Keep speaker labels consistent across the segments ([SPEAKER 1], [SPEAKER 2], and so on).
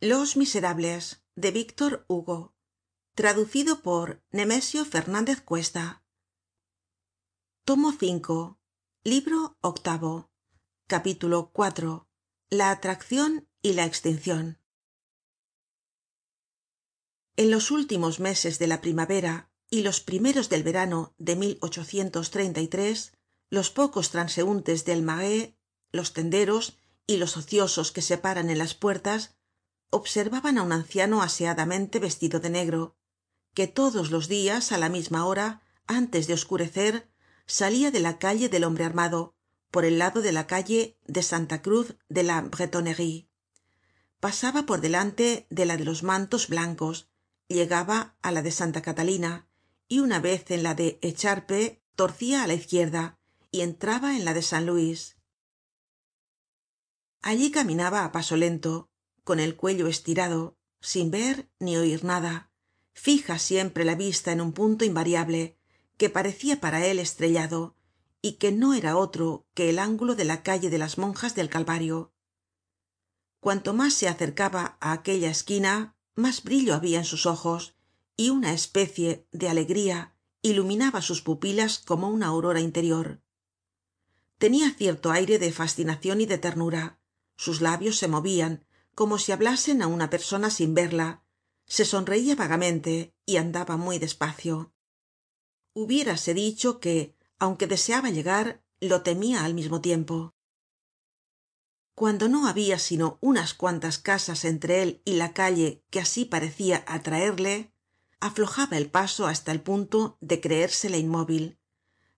[SPEAKER 1] los miserables de víctor hugo. Traducido por nemesio fernandez cuesta. Tomo v libro octavo. Capítulo iv la atraccion y la extincion en los últimos meses de la primavera y los primeros del verano de los pocos transeuntes del marais los tenderos y los ociosos que se paran en las puertas observaban á un anciano aseadamente vestido de negro que todos los dias á la misma hora antes de oscurecer salia de la calle del hombre armado por el lado de la calle de santa cruz de la bretonnerie. Pasaba por delante de la de los mantos blancos llegaba á la de santa catalina y una vez en la de echarpe torcia á la izquierda y entraba en la de san luis. Allí caminaba á paso lento con el cuello estirado sin ver ni oir nada. Fija siempre la vista en un punto invariable que parecia para él estrellado y que no era otro que el ángulo de la calle de las monjas del calvario. Cuanto mas se acercaba á aquella esquina mas brillo habia en sus ojos y una especie de alegría iluminaba sus pupilas como una aurora interior. Tenia cierto aire de fascinacion y de ternura. Sus labios se movian como si hablasen á una persona sin verla. Se sonreia vagamente y andaba muy despacio. Hubiérase dicho que aunque deseaba llegar lo temia al mismo tiempo. Cuando no habia sino unas cuantas casas entre él y la calle que así parecia atraerle aflojaba el paso hasta el punto de creérsele inmóvil.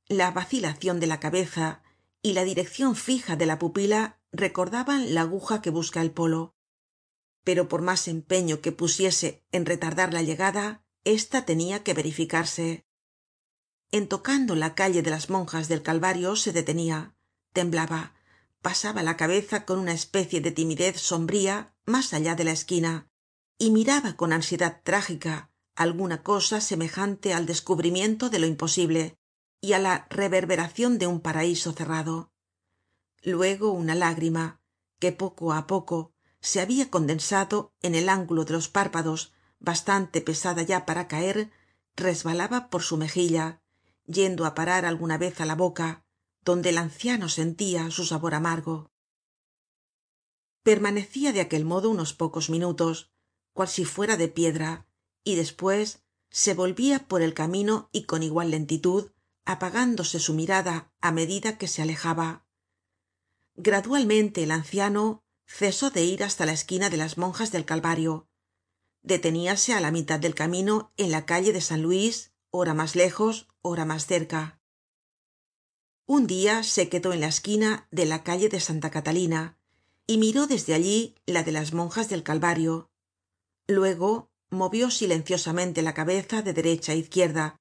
[SPEAKER 1] La vacilacion de la cabeza y la direccion fija de la pupila recordaban la aguja que busca el polo pero por mas empeño que pusiese en retardar la llegada ésta tenia que verificarse. En tocando la calle de las monjas del calvario se detenia temblaba pasaba la cabeza con una especie de timidez sombría mas allá de la esquina y miraba con ansiedad trágica alguna cosa semejante al descubrimiento de lo imposible y á la reverberacion de un paraiso cerrado. Luego una lágrima que poco á poco se habia condensado en el ángulo de los párpados bastante pesada ya para caer resbalaba por su mejilla yendo á parar alguna vez á la boca donde el anciano sentia su sabor amargo. Permanecia de aquel modo unos pocos minutos cual si fuera de piedra y despues se volvia por el camino y con igual lentitud apagándose su mirada á medida que se alejaba. Gradualmente el anciano cesó de ir hasta la esquina de las monjas del calvario. Deteníase á la mitad del camino en la calle de san luis ora mas lejos ora mas cerca. Un dia se quedó en la esquina de la calle de santa catalina y miró desde allí la de las monjas del calvario. Luego movió silenciosamente la cabeza de derecha á izquierda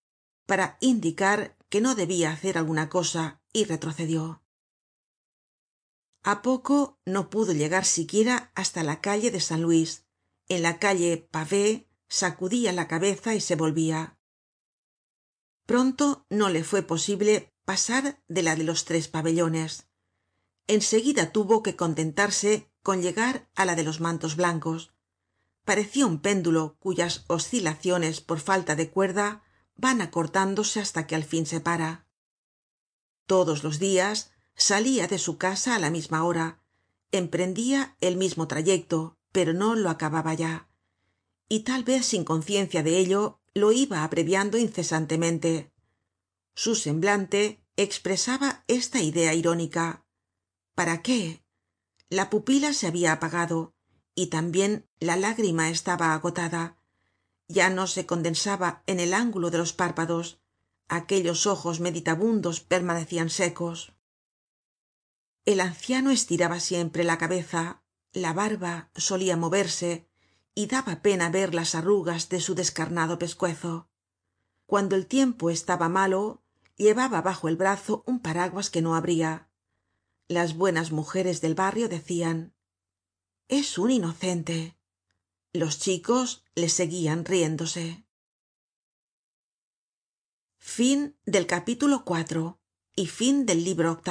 [SPEAKER 1] para indicar que no debia hacer alguna cosa y retrocedió a poco no pudo llegar siquiera hasta la calle de san luis. En la calle pavée sacudia la cabeza y se volvia pronto no le fue posible pasar de la de los tres pabellones. En seguida tuvo que contentarse con llegar á la de los mantos blancos. Parecia un péndulo cuyas oscilaciones por falta de cuerda van acortándose hasta que al fin se para. Todos los dias salia de su casa á la misma hora. Emprendia el mismo trayecto pero no lo acababa ya. Y tal vez sin conciencia de ello lo iba abreviando incesantemente. Su semblante expresaba esta idea irónica. Para qué la pupila se habia apagado y tambien la lágrima estaba agotada. Ya no se condensaba en el ángulo de los párpados. Aquellos ojos meditabundos permanecian secos el anciano estiraba siempre la cabeza la barba solia moverse y daba pena ver las arrugas de su descarnado pescuezo. Cuando el tiempo estaba malo llevaba bajo el brazo un paraguas que no abria las buenas mujeres del barrio decian es un inocente los chicos le seguian riéndose. Fin del capítulo y fin del libro